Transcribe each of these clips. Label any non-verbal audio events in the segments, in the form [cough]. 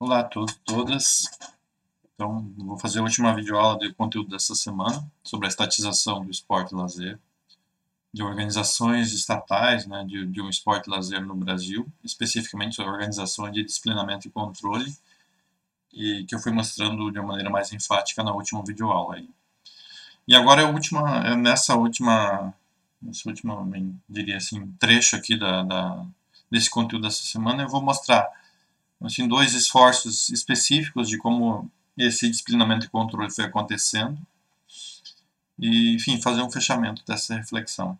Olá a todos e todas. Então, vou fazer a última videoaula de conteúdo dessa semana sobre a estatização do esporte lazer, de organizações estatais né, de, de um esporte lazer no Brasil, especificamente organizações de disciplinamento e controle, e que eu fui mostrando de uma maneira mais enfática na última videoaula. Aí. E agora, a última, é nessa última, nessa última, diria assim, trecho aqui da, da, desse conteúdo dessa semana, eu vou mostrar assim, dois esforços específicos de como esse disciplinamento e controle foi acontecendo e, enfim, fazer um fechamento dessa reflexão.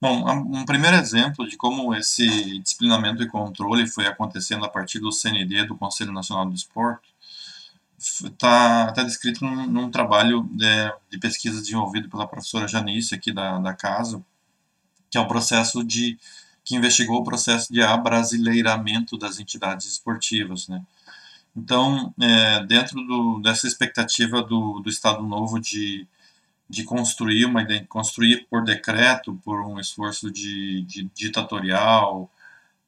Bom, um primeiro exemplo de como esse disciplinamento e controle foi acontecendo a partir do CND, do Conselho Nacional do Esporte, está tá descrito num, num trabalho de, de, pesquisa desenvolvido pela professora Janice aqui da, da casa, que é o processo de que investigou o processo de abrasileiramento das entidades esportivas. Né? Então, é, dentro do, dessa expectativa do, do Estado Novo de, de construir, uma, construir por decreto, por um esforço de, de ditatorial,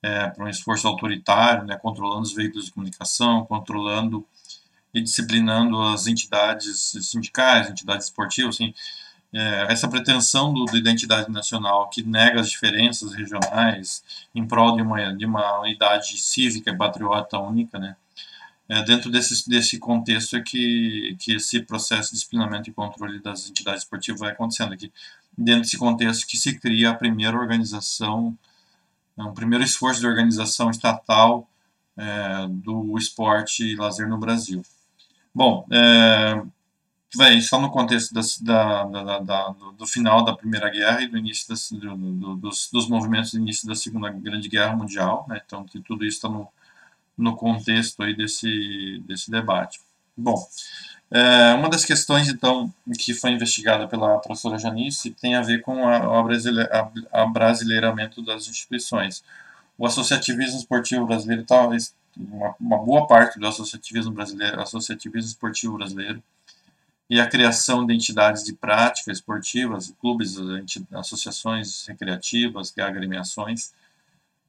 é, por um esforço autoritário, né, controlando os veículos de comunicação, controlando e disciplinando as entidades sindicais, entidades esportivas, assim, é, essa pretensão do, da identidade nacional que nega as diferenças regionais em prol de uma, de uma unidade cívica e patriota única, né? É, dentro desse, desse contexto é que, que esse processo de disciplinamento e controle das entidades esportivas vai acontecendo aqui. Dentro desse contexto que se cria a primeira organização, um primeiro esforço de organização estatal é, do esporte e lazer no Brasil. Bom, é, Bem, só no contexto da, da, da, do final da Primeira Guerra e do início das, do, do, dos, dos movimentos do início da Segunda Grande Guerra Mundial, né? então tudo isso está no, no contexto aí desse, desse debate. Bom, é, uma das questões então que foi investigada pela professora Janice tem a ver com a, a, a brasileiramento das instituições. O associativismo esportivo brasileiro, talvez uma, uma boa parte do associativismo brasileiro, associativismo esportivo brasileiro e a criação de entidades de prática esportivas, clubes, associações recreativas, é agremiações,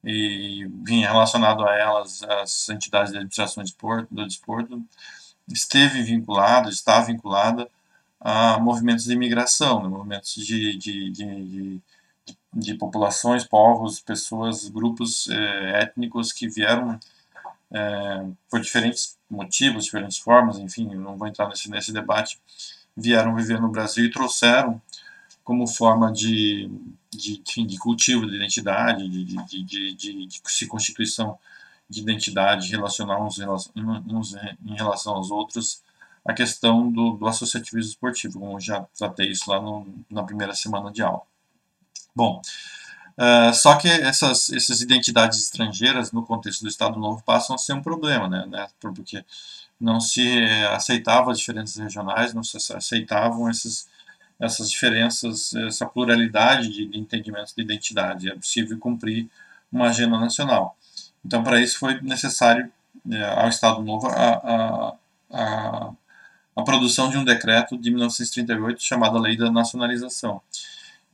e vinha relacionado a elas as entidades de administração do desporto, do desporto esteve vinculado, está vinculada a movimentos de imigração, né, movimentos de, de, de, de, populações, povos, pessoas, grupos eh, étnicos que vieram é, por diferentes motivos, diferentes formas, enfim, não vou entrar nesse, nesse debate, vieram viver no Brasil e trouxeram como forma de, de, de cultivo de identidade, de, de, de, de, de constituição de identidade, relacionar uns, uns em relação aos outros, a questão do, do associativismo esportivo, como já tratei isso lá no, na primeira semana de aula. Bom, Uh, só que essas, essas identidades estrangeiras, no contexto do Estado Novo, passam a ser um problema, né, né, porque não se aceitavam as diferenças regionais, não se aceitavam esses, essas diferenças, essa pluralidade de, de entendimentos de identidade. É possível cumprir uma agenda nacional. Então, para isso foi necessário é, ao Estado Novo a, a, a, a produção de um decreto de 1938 chamado Lei da Nacionalização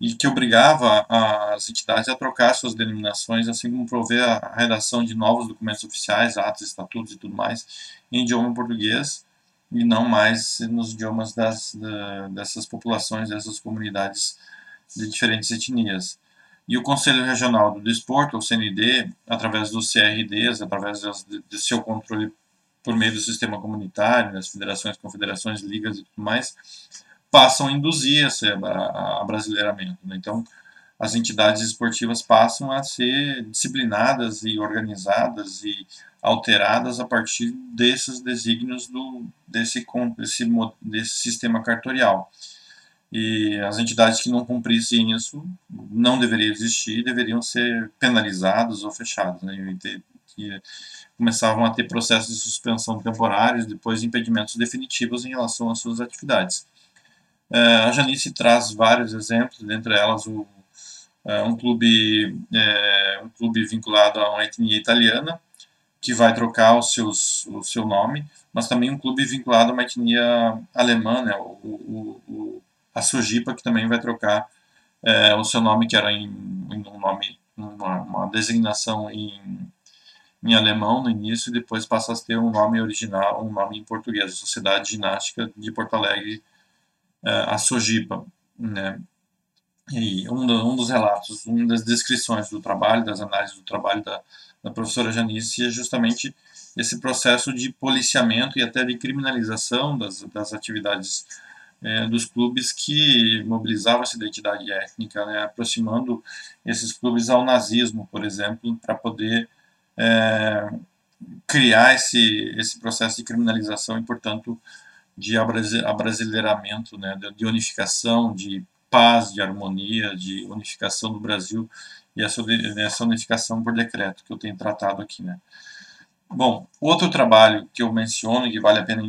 e que obrigava as entidades a trocar suas denominações, assim como prover a redação de novos documentos oficiais, atos, estatutos e tudo mais, em idioma português e não mais nos idiomas das, dessas populações, dessas comunidades de diferentes etnias. E o Conselho Regional do Desporto, o CND, através dos CRDs, através de seu controle por meio do sistema comunitário, das federações, confederações, ligas e tudo mais, passam a induzir esse brasileiramento. Né? Então, as entidades esportivas passam a ser disciplinadas e organizadas e alteradas a partir desses desígnios do, desse, desse, desse sistema cartorial. E as entidades que não cumprissem isso não deveriam existir, deveriam ser penalizadas ou fechadas. Né? E, começavam a ter processos de suspensão temporários, depois impedimentos definitivos em relação às suas atividades. É, a Janice traz vários exemplos, dentre elas o, é, um, clube, é, um clube vinculado a uma etnia italiana, que vai trocar os seus, o seu nome, mas também um clube vinculado a uma etnia alemã, né, o, o, o a Sojipa, que também vai trocar o seu nome, que era em, em um nome, uma, uma designação em, em alemão no início e depois passa a ter um nome original, um nome em português, Sociedade Ginástica de Porto Alegre, uh, a Sojipa. Né? E um, do, um, dos relatos, uma das descrições do trabalho, das análises do trabalho da, da professora Janice é justamente esse processo de policiamento e até de criminalização das, das atividades é, dos clubes que mobilizavam essa identidade étnica, né, aproximando esses clubes ao nazismo, por exemplo, para poder é, criar esse, esse processo de criminalização e, portanto, de abrasileiramento, né, de unificação, de paz, de harmonia, de unificação do Brasil e essa, unificação por decreto que eu tenho tratado aqui, né. Bom, outro trabalho que eu menciono que vale a pena,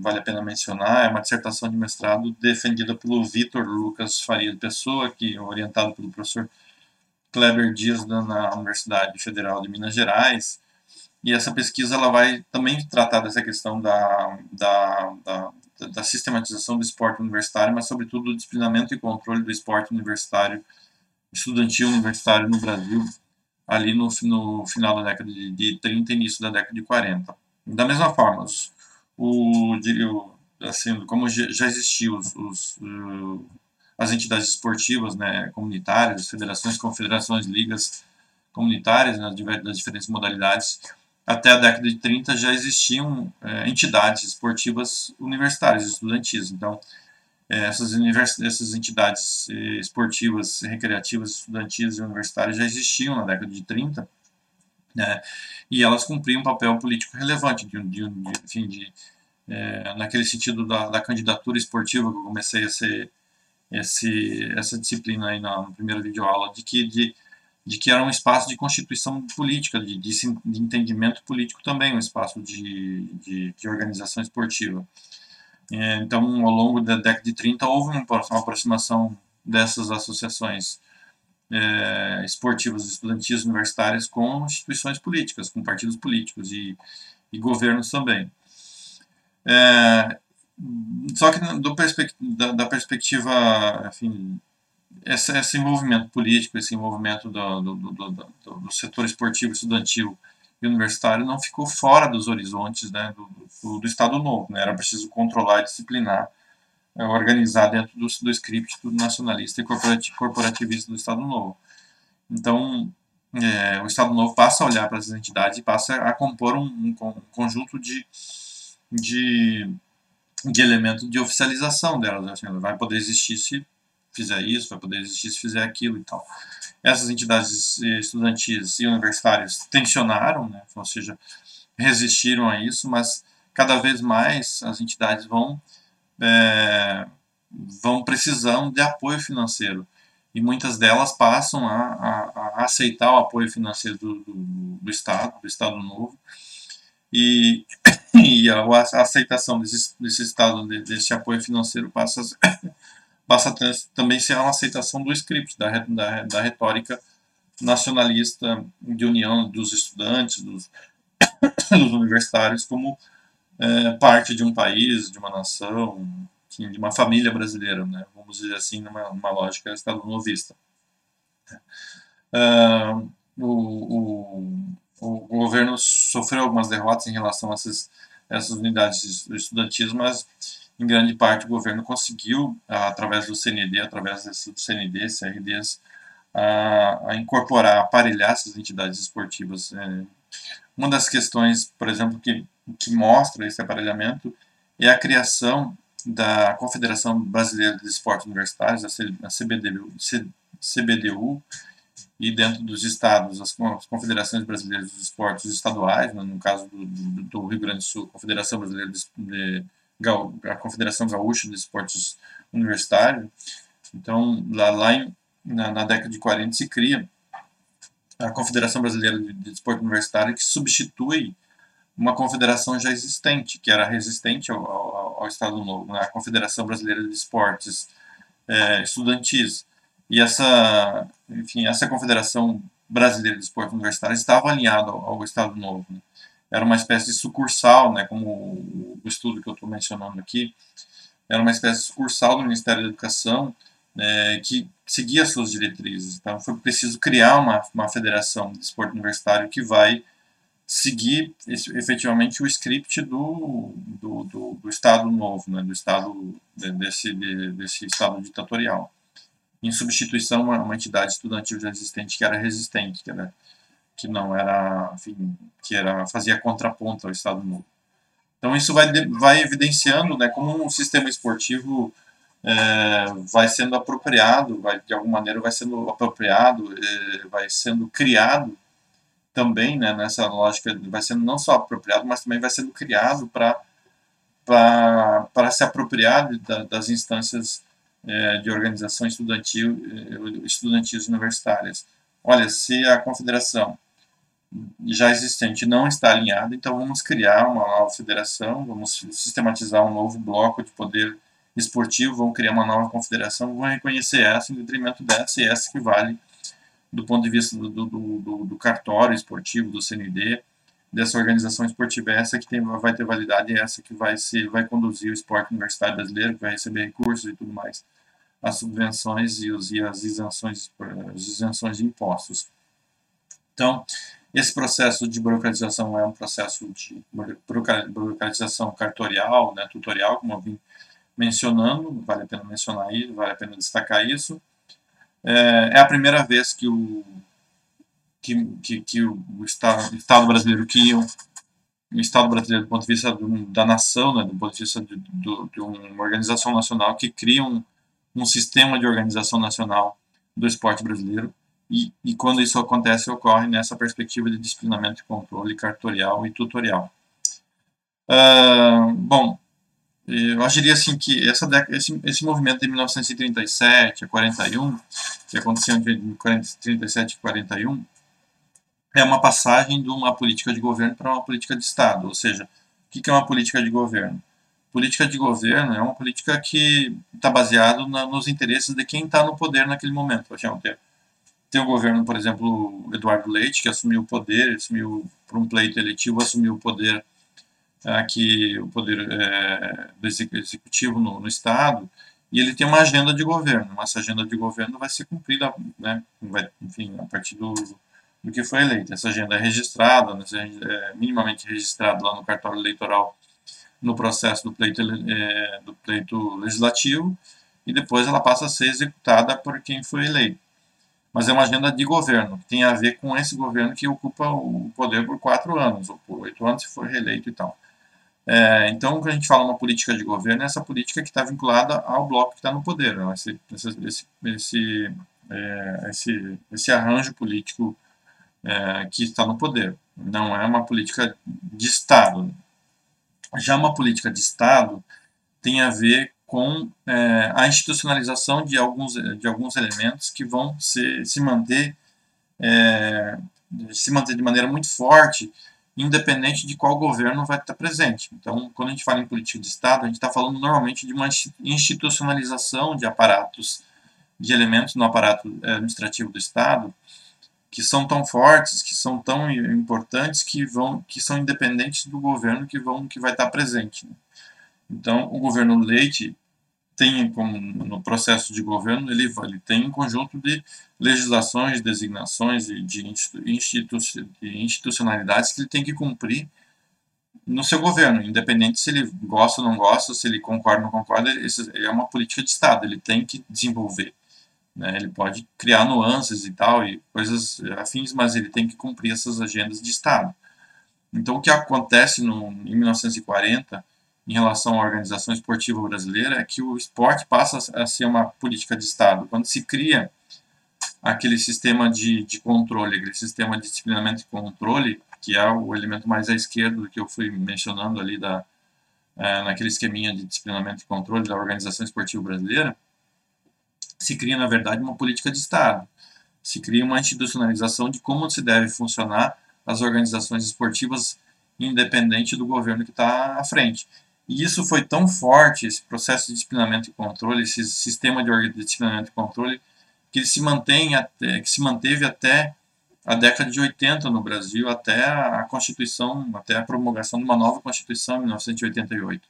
vale a pena mencionar é uma dissertação de mestrado defendida pelo Vitor Lucas Faria de Pessoa, que é orientado pelo professor Kleber Dias na Universidade Federal de Minas Gerais. E essa pesquisa ela vai também tratar dessa questão da, da, da, da sistematização do esporte universitário, mas sobretudo do disciplinamento e controle do esporte universitário, estudantil universitário no Brasil ali no, no final da década de, de 30 e início da década de 40. Da mesma forma, os, o, assim, como já existiam os, os, as entidades esportivas né, comunitárias, federações, confederações, ligas comunitárias né, das diferentes modalidades, até a década de 30 já existiam é, entidades esportivas universitárias, estudantis. Então, é, essas, essas entidades eh, esportivas, recreativas, estudantis e universitárias já existiam na década de 30, né, e elas cumpriam um papel político relevante, de, de, de, enfim, de é, naquele sentido da, da, candidatura esportiva que eu comecei ser esse, essa disciplina aí na, na primeira videoaula, de que, de, de que era um espaço de constituição política, de, de, de entendimento político também, um espaço de, de, de organização esportiva. É, então, ao longo da década de 30, houve uma aproximação dessas associações é, esportivas, estudantis, universitárias com instituições políticas, com partidos políticos e, e governos também. É, só que do da, da, perspectiva, enfim, esse, esse, envolvimento político, esse envolvimento do, do, do, do setor esportivo estudantil e universitário não ficou fora dos horizontes né, do, do, do Estado Novo. Né? Era preciso controlar, disciplinar, é, organizar dentro do, do script do nacionalista e corporativista do Estado Novo. Então, é, o Estado Novo passa a olhar para essas entidades e passa a compor um, um, um conjunto de, de, de elementos de oficialização delas. Assim, vai poder existir se fizer isso, vai poder existir se fizer aquilo e tal. Essas entidades estudantis e universitárias tensionaram, né, ou seja, resistiram a isso, mas cada vez mais as entidades vão, é, vão precisando de apoio financeiro. E muitas delas passam a, a, a aceitar o apoio financeiro do, do, do, Estado, do Estado Novo, e, [coughs] e a, a aceitação desse, desse Estado, desse apoio financeiro passa a, passa a também ser uma aceitação do script, da, da, da retórica nacionalista de união dos estudantes, dos, [coughs] dos universitários, como é, parte de um país, de uma nação, de uma família brasileira, né? vamos dizer assim, numa, numa lógica estado-novista. Uh, o, o, o, governo sofreu algumas derrotas em relação a essas, essas unidades estudantis, mas em grande parte o governo conseguiu, através do CND, através do CND, CRDs, a, a incorporar, aparelhar essas entidades esportivas. É, uma das questões, por exemplo, que, que mostra esse aparelhamento é a criação da Confederação Brasileira de Esportes Universitários, a CBDU, CBDU e dentro dos estados, as confederações brasileiras dos esportes estaduais, no caso do, do, do Rio Grande do Sul, Confederação Brasileira de, de a Confederação Gaúcha de Esportes Universitários. Então, lá, lá em, na, na, década de 40 se cria a Confederação Brasileira de, de Esporte Universitário, que substitui uma confederação já existente, que era resistente ao, ao, ao Estado Novo, né? a Confederação Brasileira de Esportes é, Estudantis. E essa, enfim, essa Confederação Brasileira de Esportes Universitários estava alinhada ao, ao Estado Novo. Né? Era uma espécie de sucursal, né, como o estudo que eu estou mencionando aqui, era uma espécie de sucursal do Ministério da Educação né, que seguia suas diretrizes. Então foi preciso criar uma, uma federação de esporte universitário que vai seguir efetivamente o script do, do, do, do Estado novo, né, do Estado desse, desse Estado ditatorial, em substituição a uma entidade estudantil já existente que era resistente, que, era, que não era, enfim, que era fazia contraponto ao Estado novo. Então isso vai, vai evidenciando né, como um sistema esportivo é, vai sendo apropriado, vai, de alguma maneira vai sendo apropriado, é, vai sendo criado também, né, nessa lógica, vai sendo não só apropriado, mas também vai sendo criado para para se apropriar da, das instâncias é, de organização estudantil, é, estudantis universitárias. Olha, se a confederação já existente não está alinhada, então vamos criar uma nova federação, vamos sistematizar um novo bloco de poder esportivo, vamos criar uma nova confederação, vamos reconhecer essa em detrimento dessa e essa que vale do ponto de vista do, do, do, do cartório esportivo, do CND, dessa organização esportiva, essa que tem, vai ter validade, essa que vai, ser, vai conduzir o esporte universitário brasileiro, que vai receber recursos e tudo mais, as subvenções e, os, e as, isenções, as isenções de impostos. Então, esse processo de burocratização é um processo de burocratização cartorial, né, tutorial, como eu vim mencionando, vale a pena mencionar isso, vale a pena destacar isso. É, é a primeira vez que o, que, que, que o, Estado, o Estado brasileiro cria um, o Estado brasileiro do ponto de vista do, da nação, né, do ponto de vista de, do, de uma organização nacional que cria um, um sistema de organização nacional do esporte brasileiro e, e, quando isso acontece, ocorre nessa perspectiva de disciplinamento e controle cartorial e tutorial. Uh, bom, eu acharia assim que essa esse, esse movimento de 1937 a 41, que aconteceu entre 1937 e 41, é uma passagem de uma política de governo para uma política de Estado. Ou seja, o que é uma política de governo? Política de governo é uma política que está baseada nos interesses de quem está no poder naquele momento. Por exemplo, tem o governo, por exemplo, Eduardo Leite, que assumiu o poder, assumiu por um pleito eletivo, assumiu o poder aqui, o poder é, do executivo no, no, Estado, e ele tem uma agenda de governo. Essa agenda de governo vai ser cumprida, né, vai, enfim, a partir do, do que foi eleito. Essa agenda é registrada, né, é minimamente registrada lá no cartório eleitoral no processo do pleito, é, do pleito legislativo, e depois ela passa a ser executada por quem foi eleito mas é uma agenda de governo, tem a ver com esse governo que ocupa o poder por quatro anos, ou por oito anos, se for reeleito e tal. É, então, quando a gente fala uma política de governo, é essa política que está vinculada ao bloco que está no poder, né? esse, esse, esse, é, esse, esse, arranjo político é, que está no poder. Não é uma política de Estado. Já uma política de Estado tem a ver com é, a institucionalização de alguns, de alguns elementos que vão se, se manter é, se manter de maneira muito forte, independente de qual governo vai estar presente. Então, quando a gente fala em política de Estado, a gente está falando normalmente de uma institucionalização de aparatos, de elementos no aparato é, administrativo do Estado, que são tão fortes, que são tão importantes, que vão, que são independentes do governo que vão, que vai estar presente. Né? Então, o governo Leite tem como no processo de governo ele, ele tem um conjunto de legislações, designações e de institu institucionalidades que ele tem que cumprir no seu governo, independente se ele gosta ou não gosta, se ele concorda ou não concorda, é uma política de Estado, ele tem que desenvolver. Né? Ele pode criar nuances e tal, e coisas afins, mas ele tem que cumprir essas agendas de Estado. Então, o que acontece no, em 1940 em relação à organização esportiva brasileira é que o esporte passa a ser uma política de Estado. Quando se cria aquele sistema de, de controle, aquele sistema de disciplinamento e controle, que é o elemento mais à esquerda do que eu fui mencionando ali da, é, naquele esqueminha de disciplinamento e controle da organização esportiva brasileira, se cria, na verdade, uma política de Estado. Se cria uma institucionalização de como se deve funcionar as organizações esportivas independente do governo que está à frente. E isso foi tão forte, esse processo de disciplinamento e controle, esse sistema de disciplinamento e controle, que ele se mantém até, que se manteve até a década de 80 no Brasil, até a Constituição, até a promulgação de uma nova Constituição em 1988.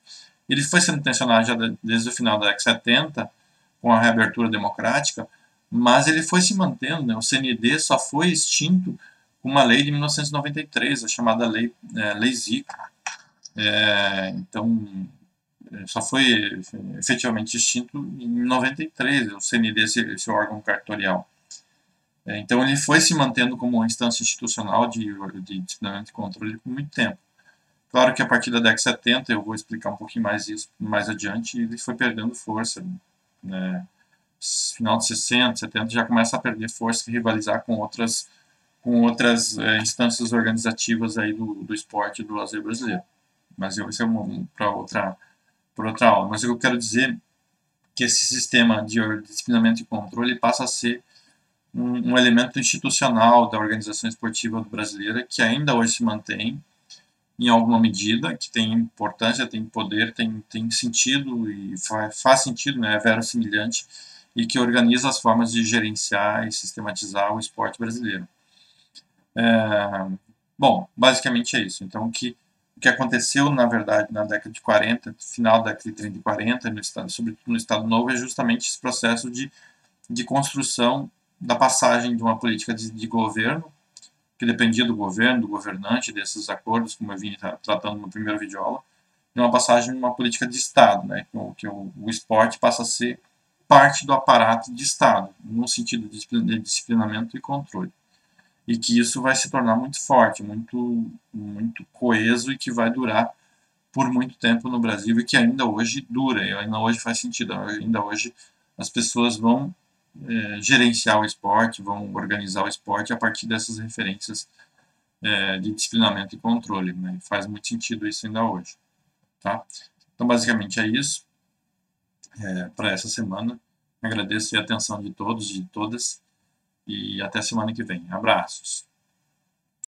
Ele foi sendo tensionado já desde o final da década de 70, com a reabertura democrática, mas ele foi se mantendo. Né? O CND só foi extinto uma lei de 1993, a chamada Lei, é, lei Zico. É, então, só foi efetivamente extinto em 93, o CND, esse, esse órgão cartorial. É, então, ele foi se mantendo como uma instância institucional de, de disciplinamento e controle por muito tempo. Claro que a partir da década de 70, eu vou explicar um pouquinho mais isso mais adiante, ele foi perdendo força. Né? Final de 60, 70 já começa a perder força e rivalizar com outras com outras é, instâncias organizativas aí do, do esporte e do lazer brasileiro. Mas eu, isso é um, para outra, outra aula. Mas eu quero dizer que esse sistema de disciplinamento e controle passa a ser um, um elemento institucional da organização esportiva brasileira que ainda hoje se mantém em alguma medida, que tem importância, tem poder, tem, tem sentido e faz, faz sentido, né, é verossimilhante, e que organiza as formas de gerenciar e sistematizar o esporte brasileiro. É, bom, basicamente é isso. Então, que, que aconteceu, na verdade, na década de 40, final da década de 30 e 40, no estado, sobretudo no Estado Novo, é justamente esse processo de, de construção da passagem de uma política de, de governo, que dependia do governo, do governante, desses acordos, como eu vim tratando no primeiro videoaula, de uma passagem de uma política de Estado, né, que, o, o esporte passa a ser parte do aparato de Estado, no sentido de disciplinamento e controle e que isso vai se tornar muito forte, muito, muito coeso e que vai durar por muito tempo no Brasil e que ainda hoje dura, e ainda hoje faz sentido, ainda hoje as pessoas vão é, gerenciar o esporte, vão organizar o esporte a partir dessas referências é, de disciplinamento e controle, né? faz muito sentido isso ainda hoje, tá? Então basicamente é isso é, para essa semana. Agradeço a atenção de todos e de todas e até semana que vem. Abraços.